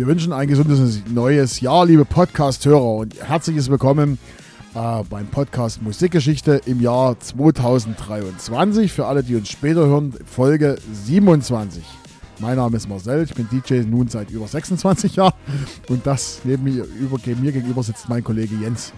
Wir wünschen ein gesundes neues Jahr, liebe Podcast-Hörer, und herzliches Willkommen äh, beim Podcast Musikgeschichte im Jahr 2023. Für alle, die uns später hören, Folge 27. Mein Name ist Marcel, ich bin DJ nun seit über 26 Jahren und das neben mir, über, mir gegenüber sitzt mein Kollege Jens.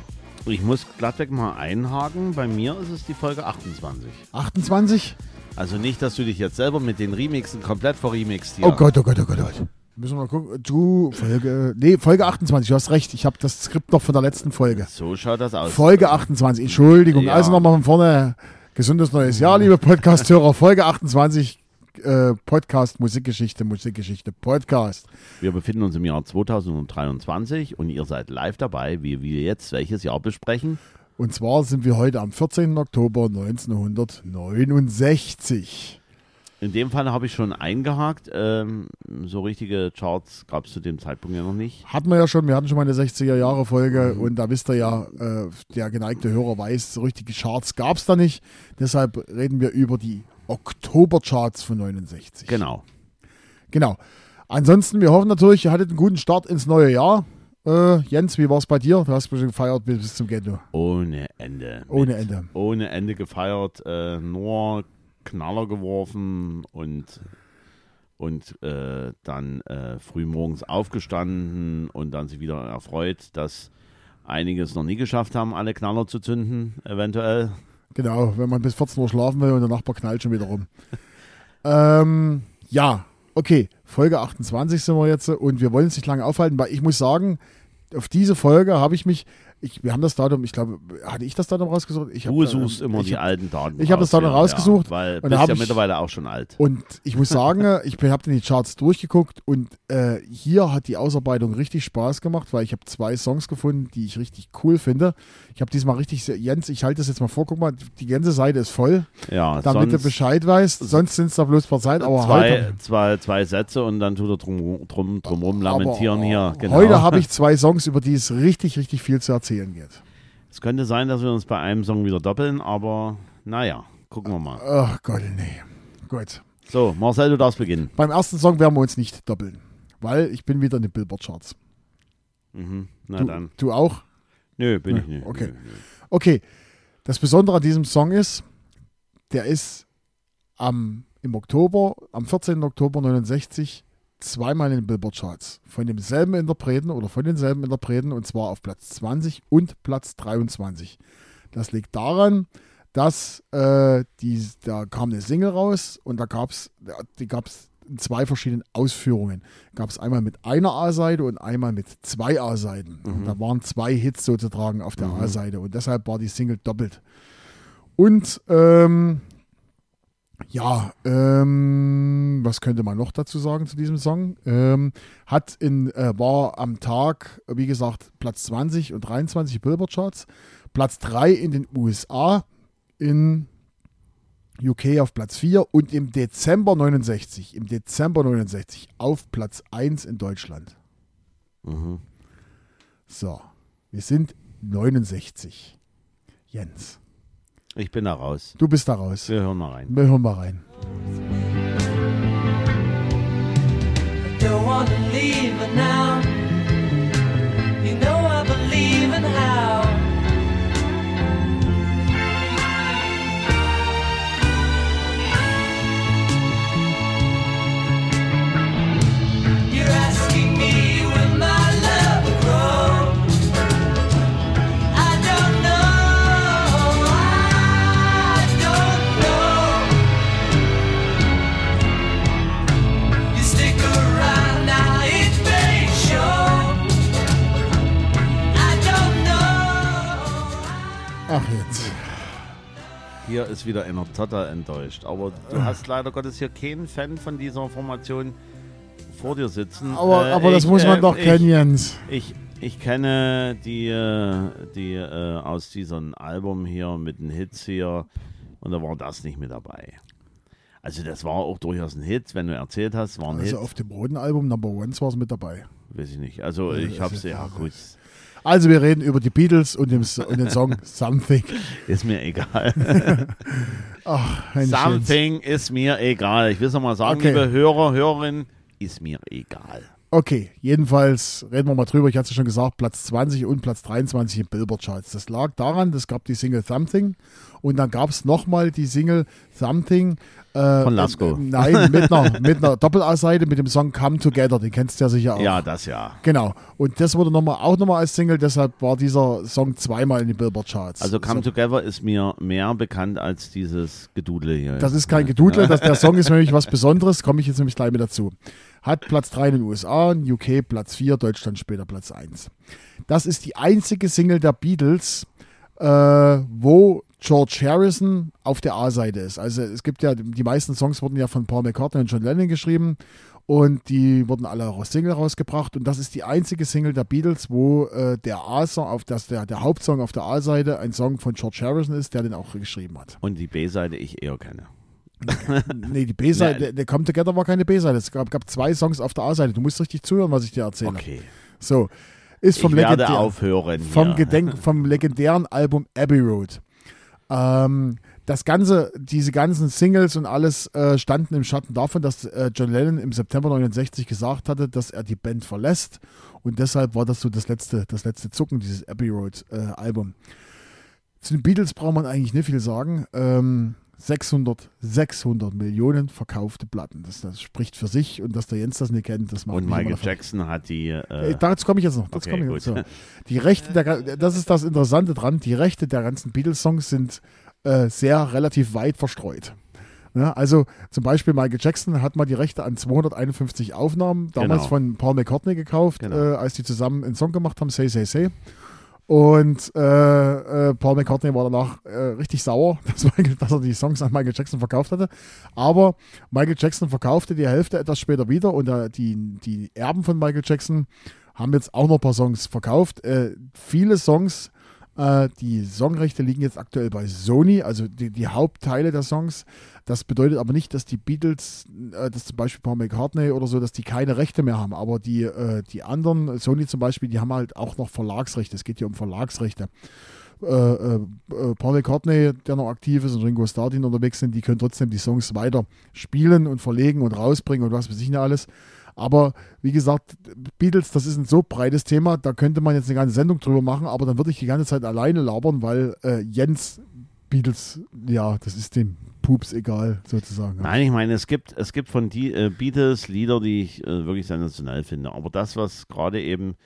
Ich muss glattweg mal einhaken, bei mir ist es die Folge 28. 28? Also nicht, dass du dich jetzt selber mit den Remixen komplett verremixt hier. Oh Gott, oh Gott, oh Gott, oh Gott. Müssen wir mal gucken. Du, Folge. Nee, Folge 28, du hast recht. Ich habe das Skript noch von der letzten Folge. So schaut das aus. Folge 28, Entschuldigung. Ja. Also nochmal von vorne. Gesundes neues Jahr, liebe Podcast-Hörer. Folge 28, äh, Podcast Musikgeschichte, Musikgeschichte, Podcast. Wir befinden uns im Jahr 2023 und ihr seid live dabei, wie wir jetzt welches Jahr besprechen. Und zwar sind wir heute am 14. Oktober 1969. In dem Fall habe ich schon eingehakt. Ähm, so richtige Charts gab es zu dem Zeitpunkt ja noch nicht. Hatten wir ja schon. Wir hatten schon mal eine 60er-Jahre-Folge mhm. und da wisst ihr ja, äh, der geneigte Hörer weiß, so richtige Charts gab es da nicht. Deshalb reden wir über die Oktober-Charts von 69. Genau. Genau. Ansonsten, wir hoffen natürlich, ihr hattet einen guten Start ins neue Jahr. Äh, Jens, wie war es bei dir? Du hast bestimmt gefeiert bis zum Ghetto. Ohne Ende. Ohne Ende. Ohne Ende gefeiert. Äh, nur Knaller geworfen und, und äh, dann äh, früh morgens aufgestanden und dann sich wieder erfreut, dass einiges noch nie geschafft haben, alle Knaller zu zünden, eventuell. Genau, wenn man bis 14 Uhr schlafen will und der Nachbar knallt schon wieder rum. ähm, ja, okay, Folge 28 sind wir jetzt und wir wollen es nicht lange aufhalten, weil ich muss sagen, auf diese Folge habe ich mich ich, wir haben das Datum, ich glaube, hatte ich das Datum rausgesucht? Ich du suchst immer ich, die alten Daten. Ich habe das Datum rausgesucht. Ja, weil du bist ja mittlerweile auch schon alt. Und ich muss sagen, ich habe in die Charts durchgeguckt und äh, hier hat die Ausarbeitung richtig Spaß gemacht, weil ich habe zwei Songs gefunden, die ich richtig cool finde. Ich habe diesmal richtig, Jens, ich halte das jetzt mal vor, guck mal, die ganze Seite ist voll. Ja, damit sonst, du Bescheid weißt. Sonst sind es da bloß paar Zeit, aber zwei, heute, zwei, zwei Sätze und dann tut er drum, drum, drumrum lamentieren aber, hier. Genau. Heute habe ich zwei Songs, über die es richtig, richtig viel zu erzählen geht. Es könnte sein, dass wir uns bei einem Song wieder doppeln, aber naja, gucken wir mal. Ach Gott, nee. Gut. So, Marcel, du darfst beginnen. Beim ersten Song werden wir uns nicht doppeln, weil ich bin wieder in den Billboard-Charts. Mhm. Na du, dann. Du auch? Nö, bin ich nicht. Okay. Nö, nö. Okay. Das Besondere an diesem Song ist, der ist am, im Oktober, am 14. Oktober 69 zweimal in den Billboard-Charts. Von demselben Interpreten oder von denselben Interpreten und zwar auf Platz 20 und Platz 23. Das liegt daran, dass äh, die, da kam eine Single raus und da gab es die gab's in zwei verschiedenen Ausführungen. Gab es einmal mit einer A-Seite und einmal mit zwei A-Seiten. Mhm. Da waren zwei Hits sozusagen auf der mhm. A-Seite und deshalb war die Single doppelt. Und ähm, ja, ähm, was könnte man noch dazu sagen zu diesem Song? Ähm, hat in, äh, war am Tag, wie gesagt, Platz 20 und 23 Billboard-Charts, Platz 3 in den USA, in UK auf Platz 4 und im Dezember 69, im Dezember 69 auf Platz 1 in Deutschland. Mhm. So, wir sind 69. Jens. Ich bin da raus. Du bist da raus. Wir hören mal rein. Wir hören mal rein. don't wanna leave now. Hier ist wieder einer total enttäuscht. Aber du hast leider Gottes hier keinen Fan von dieser Formation vor dir sitzen. Aber, äh, aber das muss man äh, doch kennen, Jens. Ich, ich kenne die, äh, die äh, aus diesem Album hier mit den Hits hier und da war das nicht mit dabei. Also das war auch durchaus ein Hit, wenn du erzählt hast, war ein also Hit. auf dem roten Album Number One war es mit dabei. Weiß ich nicht. Also ich habe es ja gut. Also wir reden über die Beatles und den, Song Something. Ist mir egal. Ach, Something ist mir egal. Ich will es nochmal sagen, okay. liebe Hörer, Hörerinnen, ist mir egal. Okay, jedenfalls reden wir mal drüber. Ich hatte es schon gesagt, Platz 20 und Platz 23 im Billboard-Charts. Das lag daran, es gab die Single Something und dann gab es nochmal die Single Something. Äh, Von Lasko. Äh, nein, mit einer, mit einer Doppel-A-Seite mit dem Song Come Together, den kennst du ja sicher auch. Ja, das ja. Genau. Und das wurde noch mal, auch nochmal als Single, deshalb war dieser Song zweimal in den Billboard-Charts. Also Come so. Together ist mir mehr bekannt als dieses Gedudle hier. Das ist kein Gedudle, das, der Song ist nämlich was Besonderes, komme ich jetzt nämlich gleich mit dazu. Hat Platz 3 in den USA, UK Platz 4, Deutschland später Platz 1. Das ist die einzige Single der Beatles, äh, wo George Harrison auf der A-Seite ist. Also es gibt ja, die meisten Songs wurden ja von Paul McCartney und John Lennon geschrieben und die wurden alle als Single rausgebracht und das ist die einzige Single der Beatles, wo äh, der A-Song auf das der, der Hauptsong auf der A-Seite ein Song von George Harrison ist, der den auch geschrieben hat. Und die B-Seite ich eher kenne. nee, die B-Seite, der, Come Together war keine B-Seite. Es gab, gab zwei Songs auf der A-Seite. Du musst richtig zuhören, was ich dir erzähle. Okay. So, ist vom, ich werde aufhören. vom. Gedenk, vom legendären Album Abbey Road. Ähm, das ganze, diese ganzen Singles und alles äh, standen im Schatten davon, dass äh, John Lennon im September 69 gesagt hatte, dass er die Band verlässt und deshalb war das so das letzte, das letzte Zucken dieses Abbey Road äh, Album. Zu den Beatles braucht man eigentlich nicht viel sagen. Ähm, 600, 600 Millionen verkaufte Platten. Das, das spricht für sich und dass der Jens das nicht kennt, das macht Und Michael Jackson hat die. äh, Äh, Dazu komme ich jetzt noch. Okay, komme ich jetzt. So. Die Rechte, der, das ist das Interessante dran, die Rechte der ganzen Beatles-Songs sind äh, sehr relativ weit verstreut. Ja, also zum Beispiel Michael Jackson hat mal die Rechte an 251 Aufnahmen damals Genau. von Paul McCartney gekauft, Genau. äh, als die zusammen einen Song gemacht haben, Say, Say, Say. Und äh, äh, Paul McCartney war danach äh, richtig sauer, dass, Michael, dass er die Songs an Michael Jackson verkauft hatte. Aber Michael Jackson verkaufte die Hälfte etwas später wieder und äh, die, die Erben von Michael Jackson haben jetzt auch noch ein paar Songs verkauft. Äh, viele Songs, äh, die Songrechte liegen jetzt aktuell bei Sony, also die, die Hauptteile der Songs. Das bedeutet aber nicht, dass die Beatles, äh, dass zum Beispiel Paul McCartney oder so, dass die keine Rechte mehr haben. Aber die, äh, die anderen, Sony zum Beispiel, die haben halt auch noch Verlagsrechte. Es geht hier um Verlagsrechte. Äh, äh, äh, Paul McCartney, der noch aktiv ist, und Ringo Starr, die unterwegs sind, die können trotzdem die Songs weiter spielen und verlegen und rausbringen und was weiß ich nicht alles. Aber wie gesagt, Beatles, das ist ein so breites Thema, da könnte man jetzt eine ganze Sendung drüber machen, aber dann würde ich die ganze Zeit alleine labern, weil äh, Jens Beatles, ja, das ist dem Pups egal, sozusagen. Nein, ich meine, es gibt, es gibt von die äh, Beatles Lieder, die ich äh, wirklich sensationell finde. Aber das, was gerade eben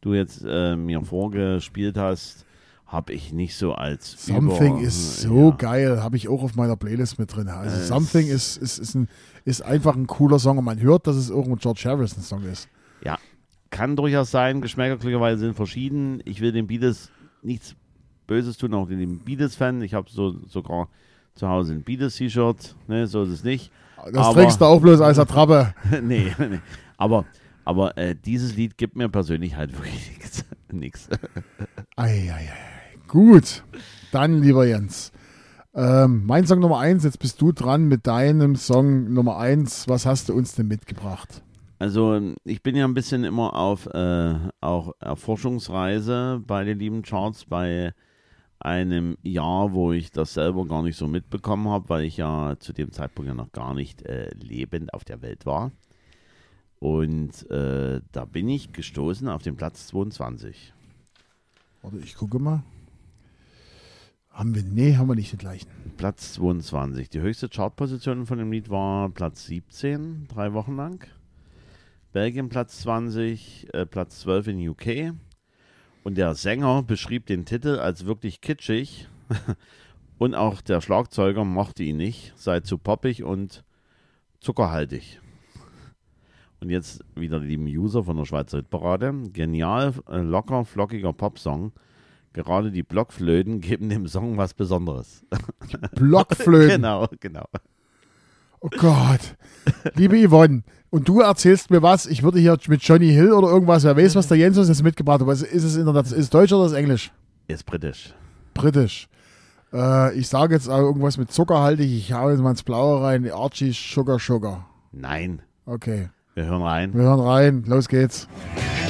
du jetzt äh, mir vorgespielt hast, habe ich nicht so als Something über, ist so ja. geil, habe ich auch auf meiner Playlist mit drin. Also Es- Something ist, ist, ist, ein, ist einfach ein cooler Song und man hört, dass es irgendwo ein George Harrison Song ist. Ja, kann durchaus sein. Geschmäcker glücklicherweise sind verschieden. Ich will den Beatles nichts Böses tun, auch den Beatles-Fan. Ich habe so, sogar zu Hause ein Beatles-T-Shirt. Ne, so ist es nicht. Das Aber- trägst du auch bloß als Attrappe. nee, nee. Aber, aber äh, dieses Lied gibt mir persönlich halt wirklich nichts. Eieiei. Gut, dann lieber Jens. Ähm, mein Song Nummer eins, jetzt bist du dran mit deinem Song Nummer eins. Was hast du uns denn mitgebracht? Also ich bin ja ein bisschen immer auf äh, auch Erforschungsreise bei den lieben Charts bei einem Jahr, wo ich das selber gar nicht so mitbekommen habe, weil ich ja zu dem Zeitpunkt ja noch gar nicht äh, lebend auf der Welt war. Und äh, da bin ich gestoßen auf den Platz 22. Warte, ich gucke mal. Haben wir? Nee, haben wir nicht den gleichen. Platz 22. Die höchste Chartposition von dem Lied war Platz 17, drei Wochen lang. Belgien Platz 20, äh, Platz 12 in UK. Und der Sänger beschrieb den Titel als wirklich kitschig. und auch der Schlagzeuger mochte ihn nicht, sei zu poppig und zuckerhaltig. Und jetzt wieder die lieben User von der Schweizer Hitparade. Genial, äh, locker, flockiger Popsong. Gerade die Blockflöten geben dem Song was Besonderes. Blockflöten. genau, genau. Oh Gott. Liebe Yvonne, und du erzählst mir was, ich würde hier mit Johnny Hill oder irgendwas, wer weiß, was der Jens uns jetzt mitgebracht hat. Was Ist es Internet, ist es Deutsch oder ist es Englisch? Ist britisch. Britisch. Äh, ich sage jetzt auch irgendwas mit zuckerhaltig, ich hau jetzt mal ins Blaue rein. Archie Sugar Sugar. Nein. Okay, Wir hören rein. wir hören rein, los geht's. Daddy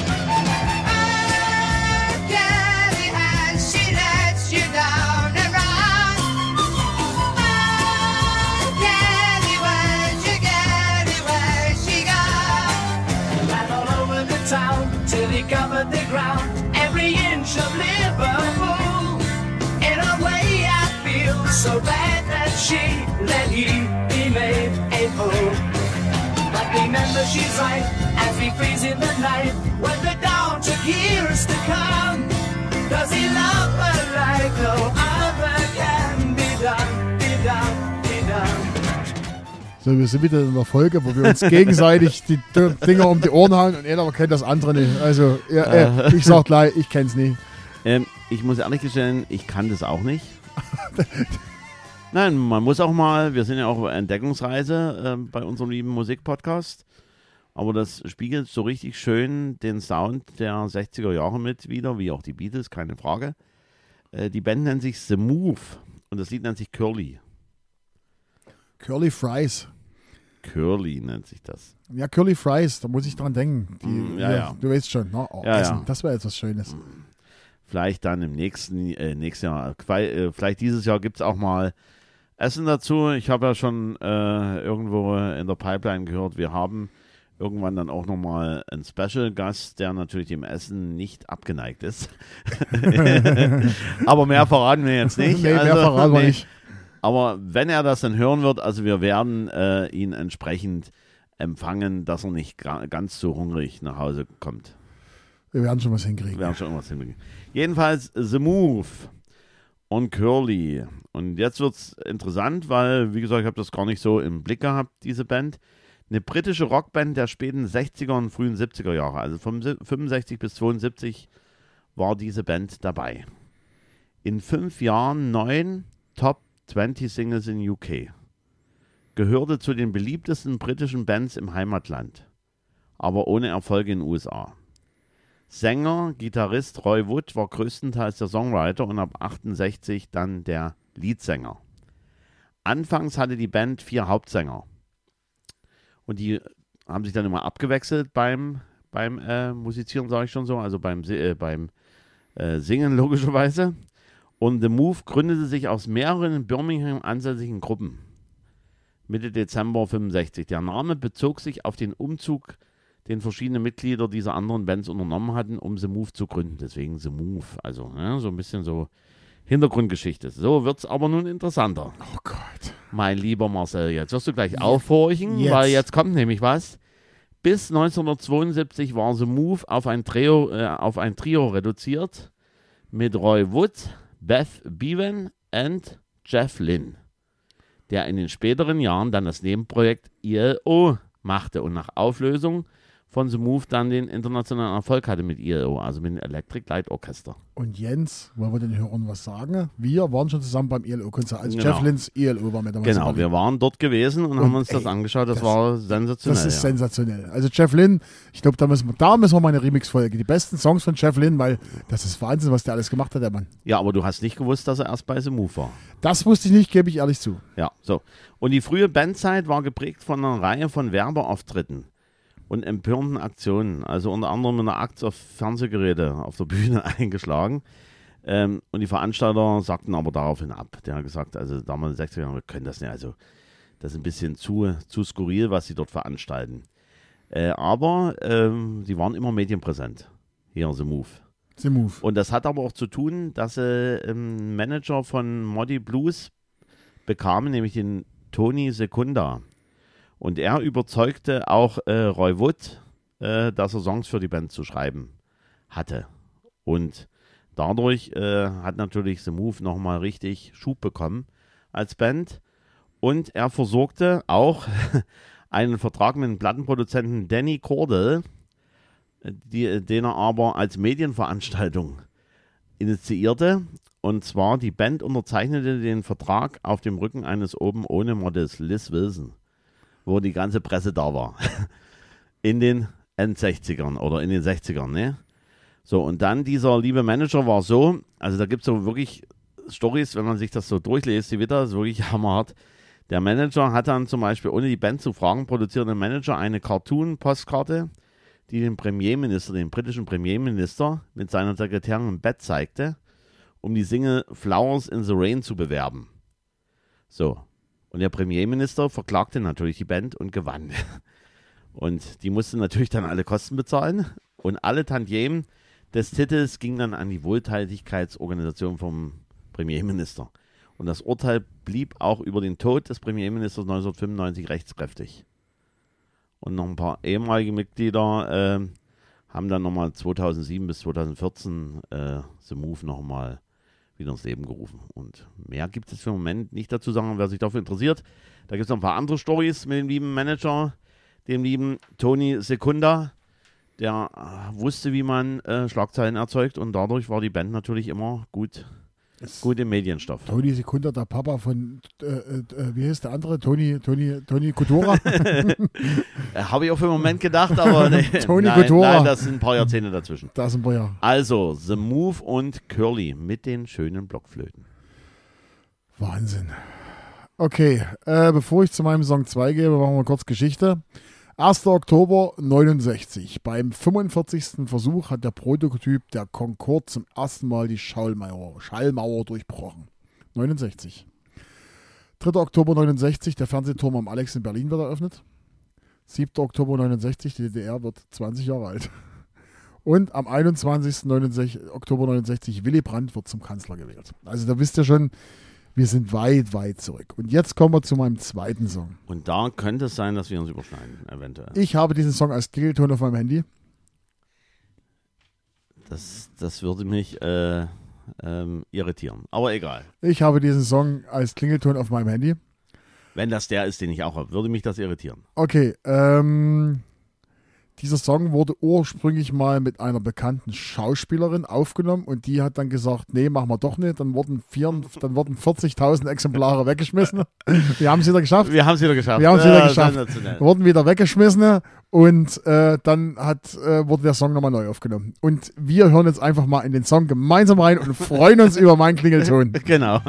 she's right as we freeze in the night when the dawn took years to come. Does he love her like no other can be done, be done, be done? So, wir sind wieder in der Folge, wo wir uns gegenseitig die D- Dinger um die Ohren hauen und einer kennt das andere nicht. Also, ja, äh, ich sag gleich, ich kenn's nicht. Ähm, ich muss ehrlich gestehen, ich kann das auch nicht. Nein, man muss auch mal, wir sind ja auch auf Entdeckungsreise ähm, bei unserem lieben Musikpodcast. Aber das spiegelt so richtig schön den Sound der 60er Jahre mit wieder, wie auch die Beatles, keine Frage. Äh, die Band nennt sich The Move und das Lied nennt sich Curly. Curly Fries. Curly nennt sich das. Ja, Curly Fries, da muss ich dran denken. Die, Mm, ja, ja. Du weißt schon, ne? Oh, Ja, Essen, das wäre etwas Schönes. Vielleicht dann im nächsten, äh, nächsten Jahr. Äh, Vielleicht dieses Jahr gibt es auch mal Essen dazu. Ich habe ja schon äh, irgendwo in der Pipeline gehört, wir haben irgendwann dann auch nochmal einen Special-Gast, der natürlich dem Essen nicht abgeneigt ist. Aber mehr verraten wir jetzt nicht. nee, mehr Also, verraten wir nee. nicht. Aber wenn er das dann hören wird, also wir werden äh, ihn entsprechend empfangen, dass er nicht ga ganz so hungrig nach Hause kommt. Wir werden schon was hinkriegen. Wir werden schon irgendwas hinkriegen. Jedenfalls The Move und Curly. Und jetzt wird es interessant, weil, wie gesagt, ich habe das gar nicht so im Blick gehabt, diese Band. Eine britische Rockband der späten 60er und frühen 70er Jahre. Also von 65 bis 72 war diese Band dabei. In fünf Jahren neun Top 20 Singles in UK. Gehörte zu den beliebtesten britischen Bands im Heimatland, aber ohne Erfolge in den USA. Sänger, Gitarrist Roy Wood war größtenteils der Songwriter und ab 68 dann der Leadsänger. Anfangs hatte die Band vier Hauptsänger. Und die haben sich dann immer abgewechselt beim, beim äh, Musizieren, sage ich schon so, also beim, äh, beim äh, Singen logischerweise. Und The Move gründete sich aus mehreren in Birmingham ansässigen Gruppen. Mitte Dezember 65. Der Name bezog sich auf den Umzug den verschiedene Mitglieder dieser anderen Bands unternommen hatten, um The Move zu gründen. Deswegen The Move. Also ne, so ein bisschen so Hintergrundgeschichte. So wird es aber nun interessanter. Oh Gott. Mein lieber Marcel, jetzt wirst du gleich aufhorchen, Jetzt. weil jetzt kommt nämlich was. Bis 1972 war The Move auf ein Trio, äh, auf ein Trio reduziert mit Roy Wood, Beth Bevan und Jeff Lynne, der in den späteren Jahren dann das Nebenprojekt ILO machte und nach Auflösung von The Move dann den internationalen Erfolg hatte mit ILO, also mit dem Electric Light Orchestra. Und Jens, wollen wir den Hörern was sagen? Wir waren schon zusammen beim ILO-Konzert. Also Genau. Jeff Lynns ILO war mit dabei. Genau, wir waren dort gewesen und, haben uns das ey, angeschaut. Das, das- war sensationell. Das ist ja. sensationell. Also Jeff Lynn, ich glaube, da müssen wir, da müssen wir mal eine Remix-Folge. Die besten Songs von Jeff Lynn, weil das ist Wahnsinn, was der alles gemacht hat, der Mann. Ja, aber du hast nicht gewusst, dass er erst bei The Move war. Das wusste ich nicht, gebe ich ehrlich zu. Ja, so. Und die frühe Bandzeit war geprägt von einer Reihe von Werbeauftritten und empörenden Aktionen. Also unter anderem in der Akt auf Fernsehgeräte auf der Bühne eingeschlagen. Ähm, und die Veranstalter sagten aber daraufhin ab. Der hat gesagt, also damals in den 60er Jahren, wir können das nicht. Also das ist ein bisschen zu, zu skurril, was sie dort veranstalten. Äh, aber ähm, sie waren immer medienpräsent. Hier, The Move. The Move. Und das hat aber auch zu tun, dass sie einen Manager von Moddy Blues bekamen, nämlich den Tony Secunda. Und er überzeugte auch äh, Roy Wood, äh, dass er Songs für die Band zu schreiben hatte. Und dadurch äh, hat natürlich The Move nochmal richtig Schub bekommen als Band. Und er versorgte auch einen Vertrag mit dem Plattenproduzenten Danny Cordell, die, den er aber als Medienveranstaltung initiierte. Und zwar, die Band unterzeichnete den Vertrag auf dem Rücken eines oben ohne Models, Liz Wilson, wo die ganze Presse da war. In den End-60ern oder in den 60ern, ne? So, und dann dieser liebe Manager war so, also da gibt es so wirklich Stories, wenn man sich das so durchliest, die wieder, ist wirklich hammerhart. Der Manager hat dann zum Beispiel, ohne die Band zu fragen, produziert der Manager eine Cartoon-Postkarte, die den Premierminister, den britischen Premierminister, mit seiner Sekretärin im Bett zeigte, um die Single Flowers in the Rain zu bewerben. So. Und der Premierminister verklagte natürlich die Band und gewann. Und die mussten natürlich dann alle Kosten bezahlen. Und alle Tantiemen des Titels gingen dann an die Wohltätigkeitsorganisation vom Premierminister. Und das Urteil blieb auch über den Tod des Premierministers 1995 rechtskräftig. Und noch ein paar ehemalige Mitglieder äh, haben dann nochmal 2007 bis 2014 äh, The Move nochmal wieder ins Leben gerufen. Und mehr gibt es für den Moment nicht dazu sagen, wer sich dafür interessiert. Da gibt es noch ein paar andere Stories mit dem lieben Manager, dem lieben Tony Secunda. Der äh, wusste, wie man äh, Schlagzeilen erzeugt und dadurch war die Band natürlich immer gut, gut im Medienstoff. Toni Sekunda, der Papa von, äh, äh, wie heißt der andere? Toni, Toni, Toni Kutora. Äh, Habe ich auch für den Moment gedacht, aber nee, Tony nein, Kotora. nein, das sind ein paar Jahrzehnte dazwischen. da sind wir ja. Also, The Move und Curly mit den schönen Blockflöten. Wahnsinn. Okay, äh, bevor ich zu meinem Song 2 gehe, machen wir kurz Geschichte. 1. Oktober 69. Beim 45. Versuch hat der Prototyp der Concorde zum ersten Mal die Schallmauer, Schallmauer durchbrochen. 69. 3. Oktober 69. Der Fernsehturm am Alex in Berlin wird eröffnet. 7. Oktober 69. Die DDR wird 20 Jahre alt. Und am 21. 69, Oktober 69 Willy Brandt wird zum Kanzler gewählt. Also da wisst ihr schon, wir sind weit, weit zurück. Und jetzt kommen wir zu meinem zweiten Song. Und da könnte es sein, dass wir uns überschneiden, eventuell. Ich habe diesen Song als Klingelton auf meinem Handy. Das, das würde mich äh, ähm, irritieren. Aber egal. Ich habe diesen Song als Klingelton auf meinem Handy. Wenn das der ist, den ich auch habe, würde mich das irritieren. Okay, ähm, dieser Song wurde ursprünglich mal mit einer bekannten Schauspielerin aufgenommen und die hat dann gesagt, nee, machen wir doch nicht. Dann wurden, vier, dann wurden 40.000 Exemplare weggeschmissen. Wir haben es wieder geschafft. Wir haben es wieder geschafft. Wir haben es wieder geschafft. sensationell. wurden wieder weggeschmissen und äh, dann hat, äh, wurde der Song nochmal neu aufgenommen. Und wir hören jetzt einfach mal in den Song gemeinsam rein und freuen uns über meinen Klingelton. Genau.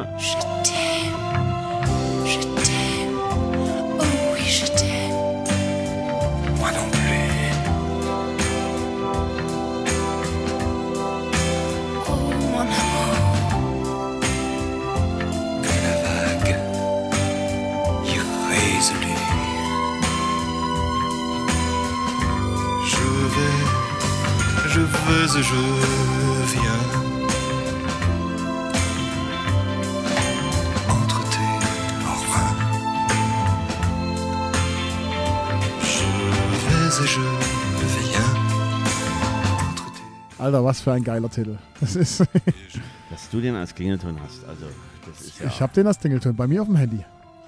Alter, was für ein geiler Titel. Das ist, Dass du den als Klingelton hast. Also, das ist ja. Ich habe den als Klingelton bei mir auf dem Handy.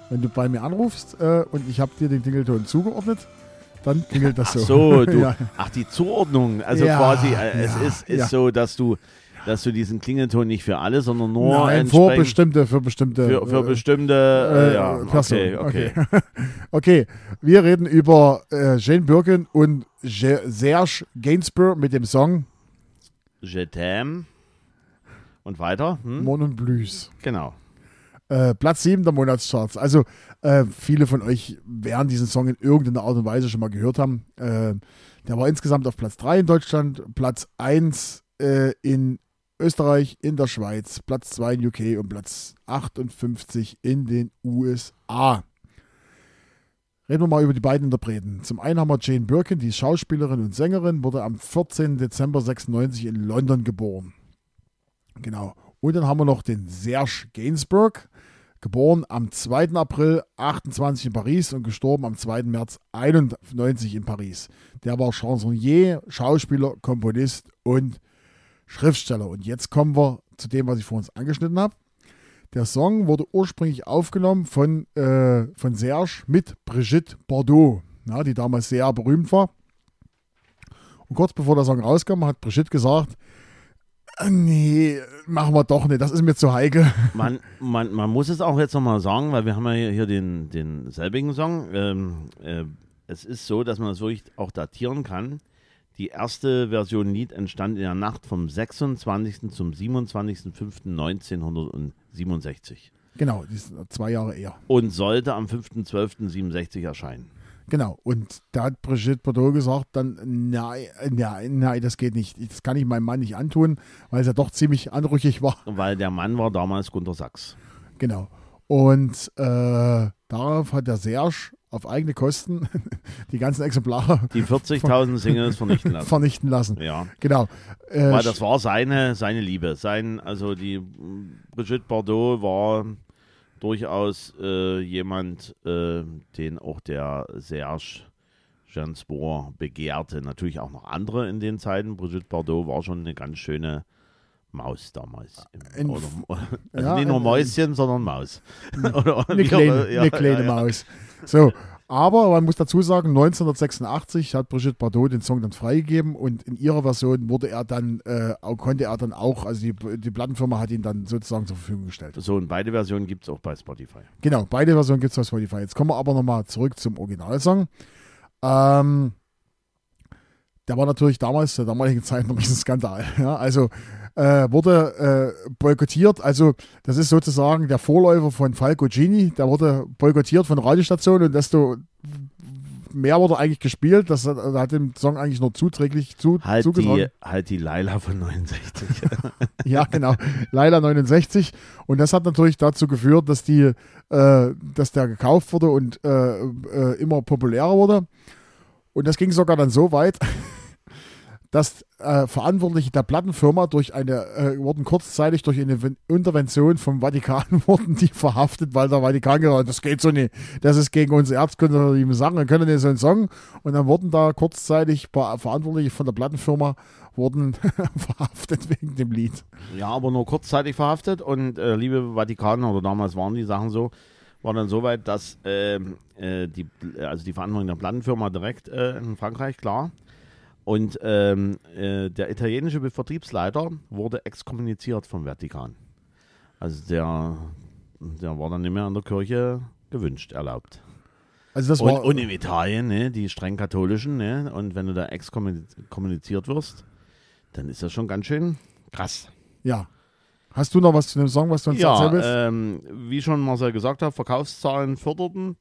Wenn du bei mir anrufst äh, und ich habe dir den Klingelton zugeordnet, dann klingelt das Ach so. so, du, ja. ach die Zuordnung. Also Ja, quasi, äh, es ja, ist, ist ja. so, dass du, dass du diesen Klingelton nicht für alle, sondern nur Nein, für bestimmte, für bestimmte. für, für äh, bestimmte, äh, äh, ja, Personen. okay, okay. okay. Okay, wir reden über äh, Jane Birkin und Je Serge Gainsbourg mit dem Song Je t'aime. Und weiter? Hm? Mon und Blues. Genau. Äh, Platz 7 der Monatscharts. Also äh, viele von euch werden diesen Song in irgendeiner Art und Weise schon mal gehört haben. Äh, der war insgesamt auf Platz 3 in Deutschland, Platz 1 äh, in Österreich, in der Schweiz, Platz 2 in UK und Platz 58 in den USA. Reden wir mal über die beiden Interpreten. Zum einen haben wir Jane Birkin, die Schauspielerin und Sängerin, wurde am 14. Dezember 96 in London geboren. Genau. Und dann haben wir noch den Serge Gainsbourg, geboren am 2. April 28 in Paris und gestorben am 2. März 91 in Paris. Der war Chansonnier, Schauspieler, Komponist und Schriftsteller. Und jetzt kommen wir zu dem, was ich vor uns angeschnitten habe. Der Song wurde ursprünglich aufgenommen von, äh, von Serge mit Brigitte Bardot, ja, die damals sehr berühmt war. Und kurz bevor der Song rauskam, hat Brigitte gesagt, "Ah, nee, machen wir doch nicht, das ist mir zu heikel. Man, man, man muss es auch jetzt nochmal sagen, weil wir haben ja hier, den, den selbigen Song. Ähm, äh, es ist so, dass man das wirklich auch datieren kann. Die erste Version Lied entstand in der Nacht vom 26. zum 27.05.1967 Genau, die ist zwei Jahre eher. und sollte am 5.12.67 erscheinen. Genau, und da hat Brigitte Bardot gesagt, dann, nein, nein, nein, das geht nicht. Das kann ich meinem Mann nicht antun, weil es ja doch ziemlich anrüchig war. Weil der Mann war damals Gunter Sachs. Genau. Und äh, darauf hat der Serge auf eigene Kosten die ganzen Exemplare Die 40.000 Singles vernichten lassen. vernichten lassen. Ja, Genau. Äh, weil das war seine, seine Liebe. Sein, also die mm, Brigitte Bardot war durchaus äh, jemand, äh, den auch der Serge Gainsbourg begehrte. Natürlich auch noch andere in den Zeiten. Brigitte Bardot war schon eine ganz schöne Maus damals. Im, Ein- oder, also ja, nicht nur ein- Mäuschen, sondern Maus. Oder eine kleine. Ja, eine kleine ja. Maus. So, aber man muss dazu sagen, 1986 hat Brigitte Bardot den Song dann freigegeben und in ihrer Version wurde er dann, äh, konnte er dann auch, also die, die Plattenfirma hat ihn dann sozusagen zur Verfügung gestellt. So, und beide Versionen gibt es auch bei Spotify. Genau, beide Versionen gibt es auf Spotify. Jetzt kommen wir aber nochmal zurück zum Originalsong. Ähm, der war natürlich damals, zur damaligen Zeit, ein Riesenskandal. Ja, also äh, wurde äh, boykottiert. Also das ist sozusagen der Vorläufer von Falco Gini. Der wurde boykottiert von Radiostationen und desto mehr wurde eigentlich gespielt. Das hat, hat dem Song eigentlich nur zuträglich zu, Halt zugetragen. die, halt die Laila von 69. Ja, genau. Leider 69. Und das hat natürlich dazu geführt, dass die, äh, dass der gekauft wurde und äh, äh, immer populärer wurde. Und das ging sogar dann so weit, dass äh, Verantwortliche der Plattenfirma durch eine, äh, wurden kurzzeitig durch eine Ven- Intervention vom Vatikan wurden die verhaftet, weil der Vatikan gesagt hat, das geht so nicht, das ist gegen unsere erzkonservative Sachen, wir können nicht so einen Song. Und dann wurden da kurzzeitig paar Verantwortliche von der Plattenfirma wurden verhaftet wegen dem Lied. Ja, aber nur kurzzeitig verhaftet und äh, liebe Vatikaner, oder damals waren die Sachen so, war dann so weit, dass ähm, äh, die, also die Verantwortung der Plattenfirma direkt äh, in Frankreich, klar. Und ähm, äh, der italienische Vertriebsleiter wurde exkommuniziert vom Vatikan. Also der, der war dann nicht mehr an der Kirche gewünscht, erlaubt. Also das Und, war und in Italien, ne, die streng katholischen, ne, und wenn du da exkommuniziert wirst, dann ist das schon ganz schön krass. ja. Hast du noch was zu dem Song, was du uns Ja, erzählen willst? ähm, wie schon Marcel gesagt hat, Verkaufszahlen förderten.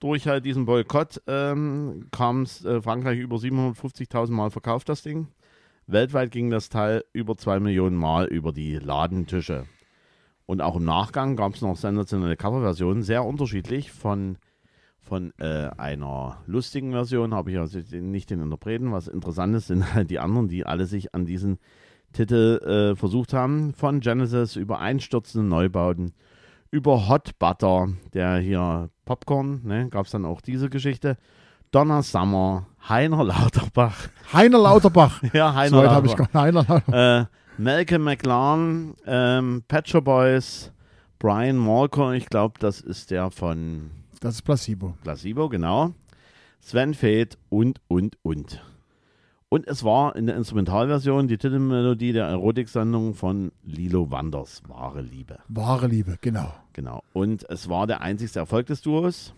Durch halt diesen Boykott ähm, kam es äh, Frankreich über 750.000 Mal verkauft, das Ding. Weltweit ging das Teil über 2 Millionen Mal über die Ladentische. Und auch im Nachgang gab es noch sensationelle Coverversionen, sehr unterschiedlich. Von, von äh, einer lustigen Version habe ich also nicht den Interpreten. Was interessant ist, sind halt die anderen, die alle sich an diesen Titel äh, versucht haben. Von Genesis über einstürzende Neubauten, über Hot Butter, der hier Popcorn, ne, gab es dann auch diese Geschichte. Donna Summer, Heiner Lauterbach. Heiner Lauterbach. Ja, Heiner ich Lauterbach. gar Heiner Lauterbach. Äh, Malcolm McLaren, ähm, Shop Boys, Brian Malker, ich glaube, das ist der von Das ist Placebo. Placebo, genau. Sven Feth und, und, und. Und es war in der Instrumentalversion die Titelmelodie der Erotiksendung von Lilo Wanders, Wahre Liebe. Wahre Liebe, genau. Genau. Und es war der einzigste Erfolg des Duos.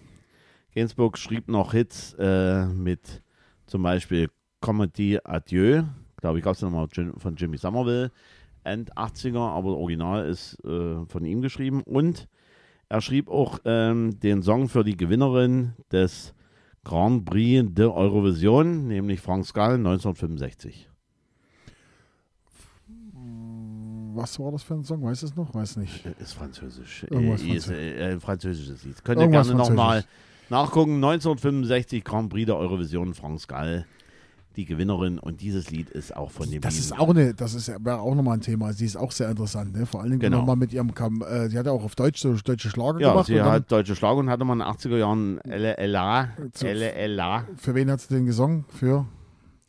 Gainsbourg schrieb noch Hits äh, mit zum Beispiel Comedy Adieu. Glaube ich, gab es nochmal von Jimmy Somerville. End 80er, aber Original ist äh, von ihm geschrieben. Und er schrieb auch ähm, den Song für die Gewinnerin des Grand Prix de Eurovision, nämlich Frank Skal 1965. Was war das für ein Song? Weißt du es noch? Weiß nicht. Äh, Ist französisch. Irgendwas äh, ist, äh, äh, französisches Lied. Könnt ihr Irgendwas gerne nochmal nachgucken. 1965 Grand Prix der Eurovision, Franz Gall, die Gewinnerin. Und dieses Lied ist auch von dem Das ist auch eine, das ist wäre auch nochmal ein Thema. Sie ist auch sehr interessant, ne? Vor allen Dingen Genau. nochmal mit ihrem Kam äh, sie hat ja auch auf Deutsch so deutsche Schlager Ja, gemacht. sie hat deutsche Schlager und hatte mal in den 80er Jahren LLA. Zu- LLA. für wen hat sie den gesungen? Für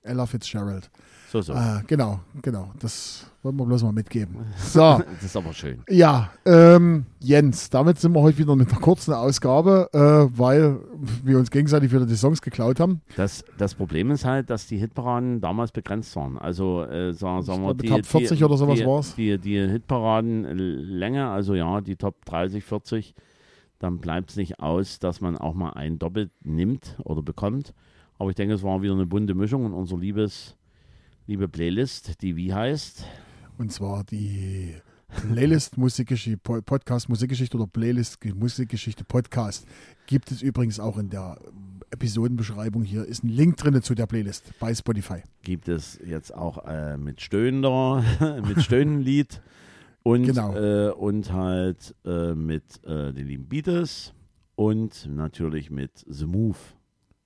Ella Fitzgerald. So, so. Äh, genau, genau. Das wollen wir bloß mal mitgeben. So. Das ist aber schön. Ja, ähm, Jens, damit sind wir heute wieder mit einer kurzen Ausgabe, äh, weil wir uns gegenseitig wieder die Songs geklaut haben. Das, das Problem ist halt, dass die Hitparaden damals begrenzt waren. Also, äh, sagen, sagen wir, glaube, Top 40 oder sowas die, war's. Die, die Hitparadenlänge, also ja, die Top 30, 40, dann bleibt es nicht aus, dass man auch mal ein Doppel nimmt oder bekommt. Aber ich denke, es war wieder eine bunte Mischung und unser liebes, liebe Playlist, die wie heißt, Und zwar die Playlist Musikgeschichte, Po- Podcast Musikgeschichte oder Playlist Musikgeschichte Podcast. Gibt es übrigens auch in der Episodenbeschreibung hier. Ist ein Link drin zu der Playlist bei Spotify. gibt es jetzt auch äh, mit stöhnender, mit Stöhnenlied und, Genau. äh, und halt äh, mit äh, den lieben Beatles und natürlich mit The Move.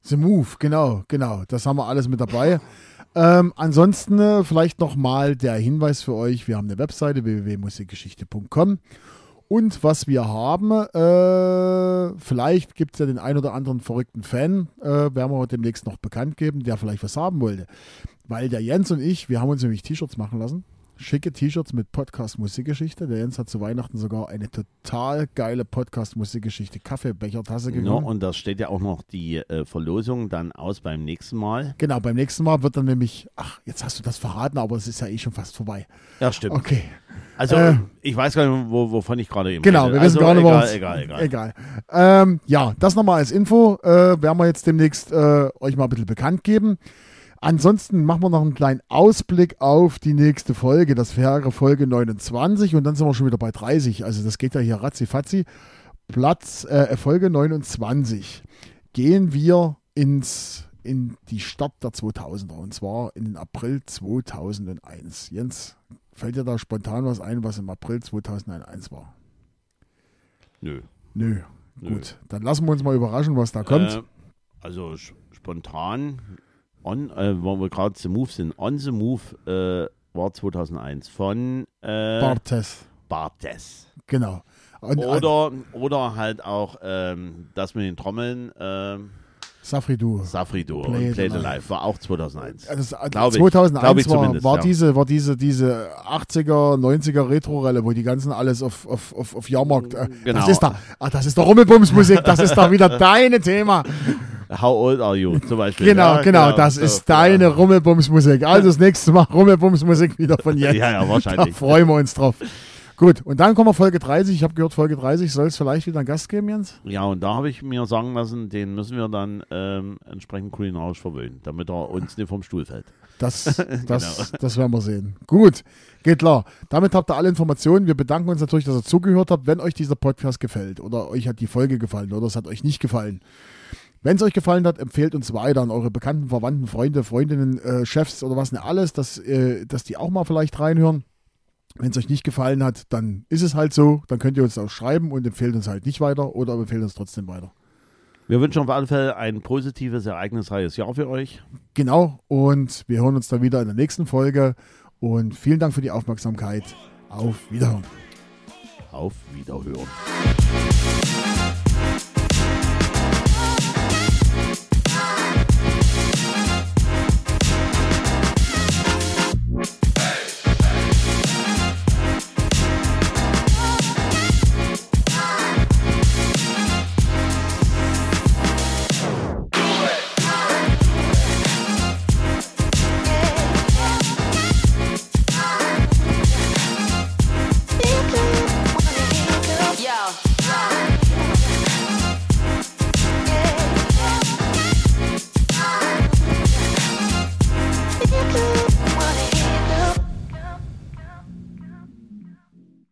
The Move, genau, genau. Das haben wir alles mit dabei. Ähm, ansonsten äh, vielleicht nochmal der Hinweis für euch. Wir haben eine Webseite www.musikgeschichte.com und was wir haben, äh, vielleicht gibt es ja den ein oder anderen verrückten Fan, äh, werden wir demnächst noch bekannt geben, der vielleicht was haben wollte. Weil der Jens und ich, wir haben uns nämlich T-Shirts machen lassen. Schicke T-Shirts mit Podcast Musikgeschichte. Der Jens hat zu Weihnachten sogar eine total geile Podcast Musikgeschichte Kaffeebechertasse Ja, gewonnen. und da steht ja auch noch die äh, Verlosung dann aus beim nächsten Mal. Genau, beim nächsten Mal wird dann nämlich, ach, jetzt hast du das verraten, aber es ist ja eh schon fast vorbei. Ja, stimmt. Okay, Also, Äh, ich weiß gar nicht, wo, wovon ich gerade eben genau, rede. wir wissen also, gerade, egal, was. egal, egal, egal. Ähm, ja, das nochmal als Info. Äh, werden wir jetzt demnächst äh, euch mal ein bisschen bekannt geben. Ansonsten machen wir noch einen kleinen Ausblick auf die nächste Folge. Das wäre Folge 29 und dann sind wir schon wieder bei 30. Also das geht ja hier ratzi-fatzi. Platz, äh, Folge 29 gehen wir ins, in die Stadt der 2000er und zwar in den April 2001. Jens, fällt dir da spontan was ein, was im April 2001 war? Nö. Nö. Nö. Gut, dann lassen wir uns mal überraschen, was da kommt. Äh, also spontan, on, äh, wo wir gerade The Move sind, On The Move äh, war 2001 von äh, Bartes. Bartes. Genau. Und, Oder, oder halt auch ähm, das mit den Trommeln, ähm, Safridu. Safrido Play und Play the Life. War auch 2001. Das, äh, Glaub ich. 2001 Glaub ich war, zumindest, war, ja. diese, war diese, diese 80er, 90er Retro-Relle, wo die ganzen alles auf, auf, auf, auf Jahrmarkt. Äh, Genau. Das ist da, ach, das ist doch Rummelbumsmusik, das ist doch wieder deine Thema. How old are you zum Beispiel? Genau, Ja, genau, das so, ist deine ja. Rummelbumsmusik. Also das nächste Mal Rummelbumsmusik wieder von Jens. Ja, ja, Da wahrscheinlich. freuen wir uns drauf. Gut, und dann kommen wir Folge 30. Ich habe gehört, Folge 30 soll es vielleicht wieder einen Gast geben, Jens? Ja, und da habe ich mir sagen lassen, den müssen wir dann ähm, entsprechend kulinarisch verwöhnen, damit er uns nicht vom Stuhl fällt. Das, Genau. das, das werden wir sehen. Gut, geht klar. Damit habt ihr alle Informationen. Wir bedanken uns natürlich, dass ihr zugehört habt. Wenn euch dieser Podcast gefällt oder euch hat die Folge gefallen oder es hat euch nicht gefallen. Wenn es euch gefallen hat, empfehlt uns weiter an eure Bekannten, Verwandten, Freunde, Freundinnen, äh, Chefs oder was nicht alles, dass, äh, dass die auch mal vielleicht reinhören. Wenn es euch nicht gefallen hat, dann ist es halt so. Dann könnt ihr uns auch schreiben und empfehlt uns halt nicht weiter oder empfehlt uns trotzdem weiter. Wir wünschen auf alle Fälle ein positives, ereignisreiches Jahr für euch. Genau, und wir hören uns dann wieder in der nächsten Folge. Und vielen Dank für die Aufmerksamkeit. Auf Wiederhören. Auf Wiederhören.